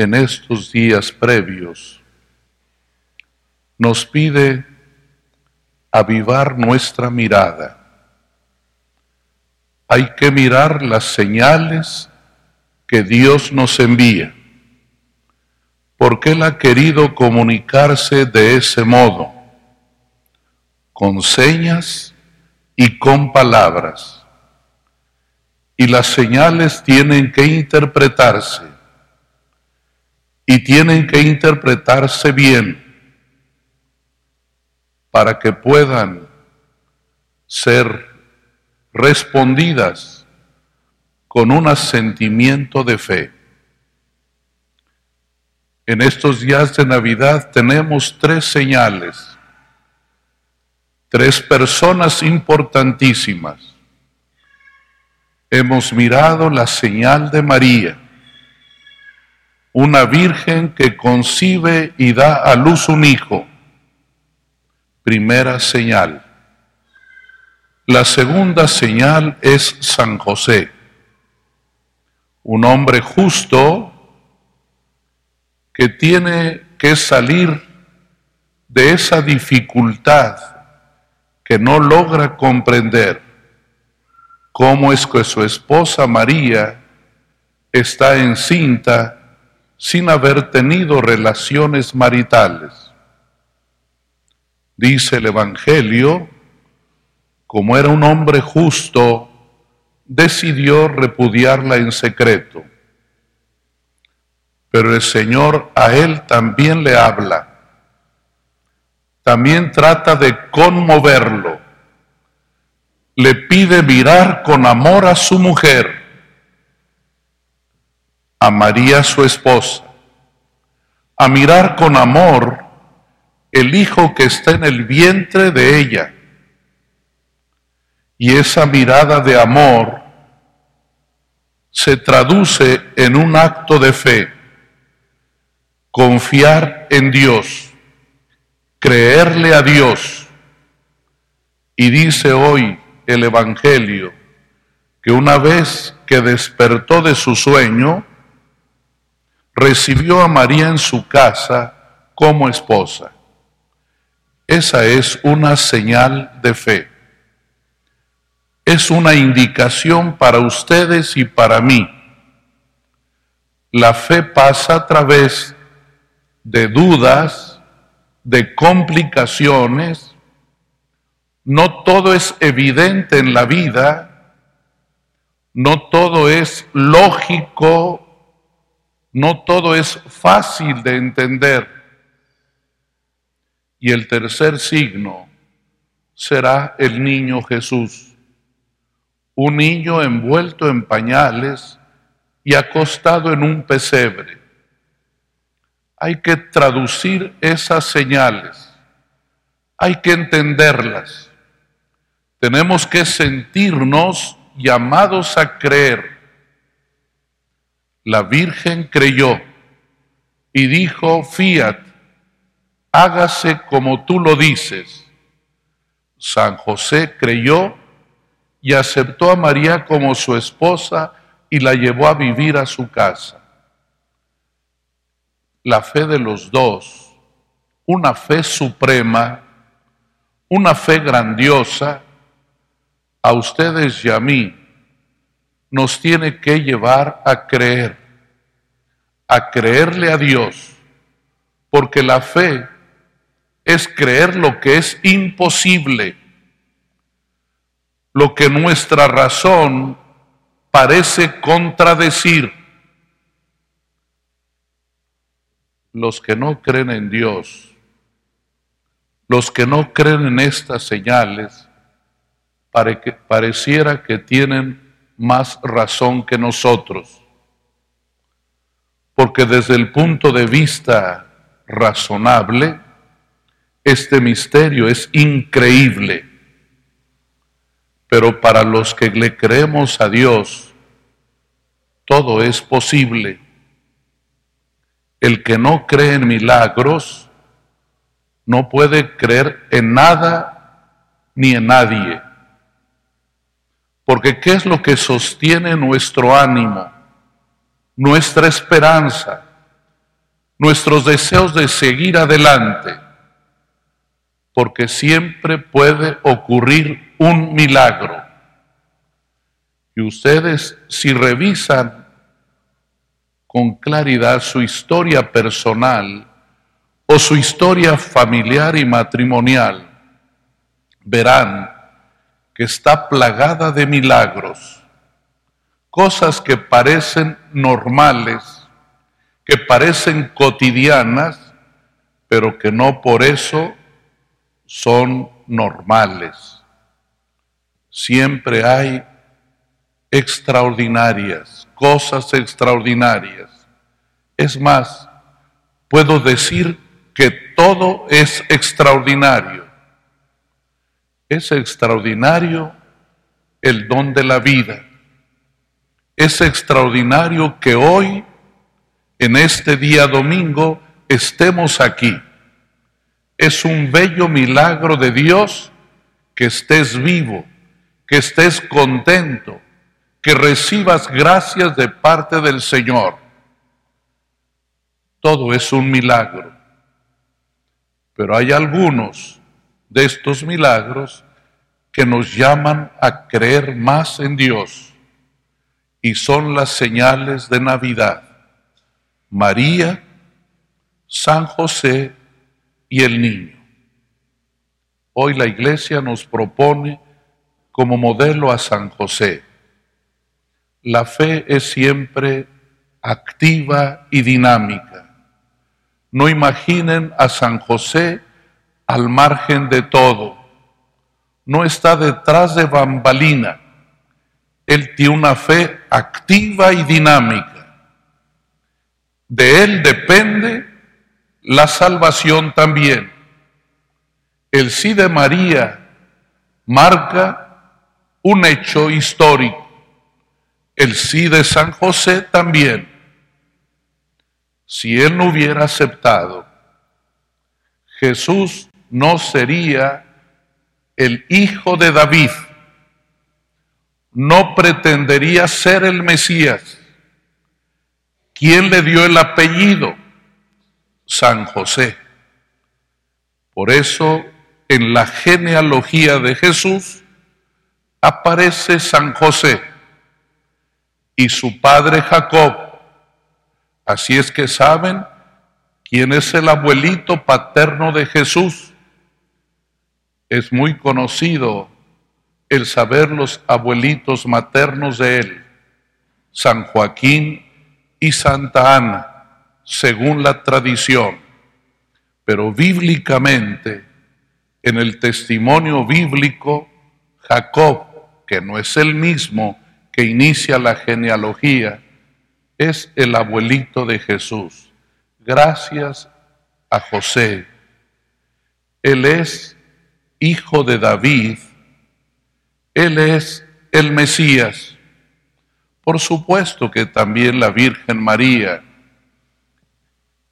en estos días previos, nos pide avivar nuestra mirada. Hay que mirar las señales que Dios nos envía, porque Él ha querido comunicarse de ese modo, con señas y con palabras. Y las señales tienen que interpretarse y tienen que interpretarse bien para que puedan ser respondidas con un asentimiento de fe. En estos días de Navidad tenemos tres señales, tres personas importantísimas. Hemos mirado la señal de María, una virgen que concibe y da a luz un hijo. Primera señal. La segunda señal es San José, un hombre justo que tiene que salir de esa dificultad que no logra comprender cómo es que su esposa María está encinta sin haber tenido relaciones maritales. Dice el Evangelio, como era un hombre justo, decidió repudiarla en secreto. Pero el Señor a él también le habla. También trata de conmoverlo. Le pide mirar con amor a su mujer a su esposa, a mirar con amor el hijo que está en el vientre de ella. Y esa mirada de amor se traduce en un acto de fe, confiar en Dios, creerle a Dios. Y dice hoy el Evangelio que una vez que despertó de su sueño, recibió a María en su casa como esposa. Esa es una señal de fe. Es una indicación para ustedes y para mí. La fe pasa a través de dudas, de complicaciones. No todo es evidente en la vida, no todo es lógico no todo es fácil de entender. Y el tercer signo será el niño Jesús, un niño envuelto en pañales y acostado en un pesebre. Hay que traducir esas señales, hay que entenderlas. Tenemos que sentirnos llamados a creer la Virgen creyó y dijo, fiat, hágase como tú lo dices. San José creyó y aceptó a María como su esposa y la llevó a vivir a su casa. La fe de los dos, una fe suprema, una fe grandiosa, a ustedes y a mí, nos tiene que llevar a creer, a creerle a Dios, porque la fe es creer lo que es imposible, lo que nuestra razón parece contradecir. Los que no creen en Dios, los que no creen en estas señales, pareciera que tienen más razón que nosotros. Porque desde el punto de vista razonable, este misterio es increíble. Pero para los que le creemos a Dios, todo es posible. El que no cree en milagros no puede creer en nada ni en nadie. Porque ¿qué es lo que sostiene nuestro ánimo, nuestra esperanza, nuestros deseos de seguir adelante, porque siempre puede ocurrir un milagro. Y ustedes, si revisan con claridad su historia personal o su historia familiar y matrimonial, verán que está plagada de milagros, cosas que parecen normales, que parecen cotidianas, pero que no por eso son normales. Siempre hay extraordinarias, cosas extraordinarias. Es más, puedo decir que todo es extraordinario. Es extraordinario el don de la vida. Es extraordinario que hoy, en este día domingo, estemos aquí. Es un bello milagro de Dios que estés vivo, que estés contento, que recibas gracias de parte del Señor. Todo es un milagro. Pero hay algunos de estos milagros que nos llaman a creer más en Dios y son las señales de Navidad. María, San José y el niño. Hoy la iglesia nos propone como modelo a San José. La fe es siempre activa y dinámica. No imaginen a San José al margen de todo. No está detrás de bambalina. Él tiene una fe activa y dinámica. De él depende la salvación también. El sí de María marca un hecho histórico. El sí de San José también. Si él no hubiera aceptado, Jesús no sería el hijo de David, no pretendería ser el Mesías. ¿Quién le dio el apellido? San José. Por eso en la genealogía de Jesús aparece San José y su padre Jacob. Así es que saben quién es el abuelito paterno de Jesús. Es muy conocido el saber los abuelitos maternos de él, San Joaquín y Santa Ana según la tradición, pero bíblicamente, en el testimonio bíblico, Jacob, que no es el mismo que inicia la genealogía, es el abuelito de Jesús. Gracias a José. Él es hijo de David. Él es el Mesías. Por supuesto que también la Virgen María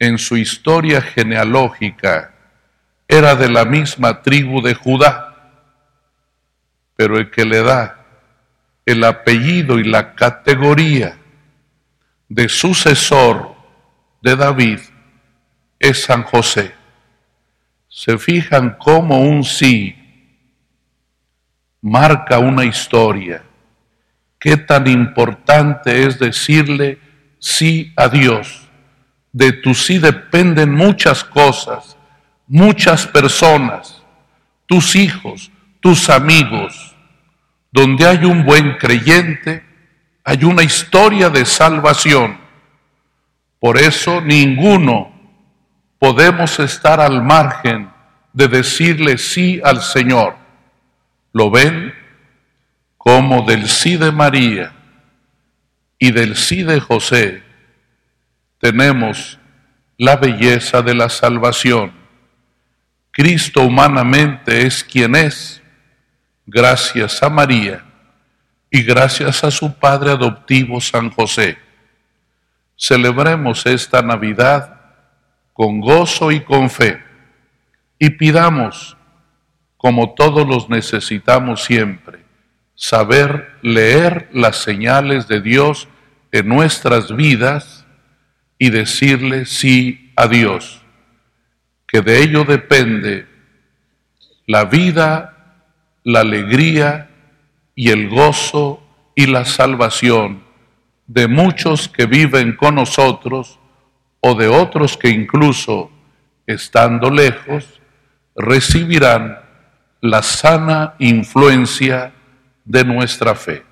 en su historia genealógica era de la misma tribu de Judá, pero el que le da el apellido y la categoría de sucesor de David es San José. Se fijan cómo un sí marca una historia. Qué tan importante es decirle sí a Dios de tu sí dependen muchas cosas, muchas personas, tus hijos, tus amigos. Donde hay un buen creyente, hay una historia de salvación. Por eso ninguno podemos estar al margen de decirle sí al Señor. ¿Lo ven? Como del sí de María y del sí de José tenemos la belleza de la salvación. Cristo humanamente es quien es, gracias a María y gracias a su Padre adoptivo San José. Celebremos esta Navidad con gozo y con fe y pidamos, como todos los necesitamos siempre, saber leer las señales de Dios en nuestras vidas y decirle sí a Dios, que de ello depende la vida, la alegría y el gozo y la salvación de muchos que viven con nosotros o de otros que incluso estando lejos recibirán la sana influencia de nuestra fe.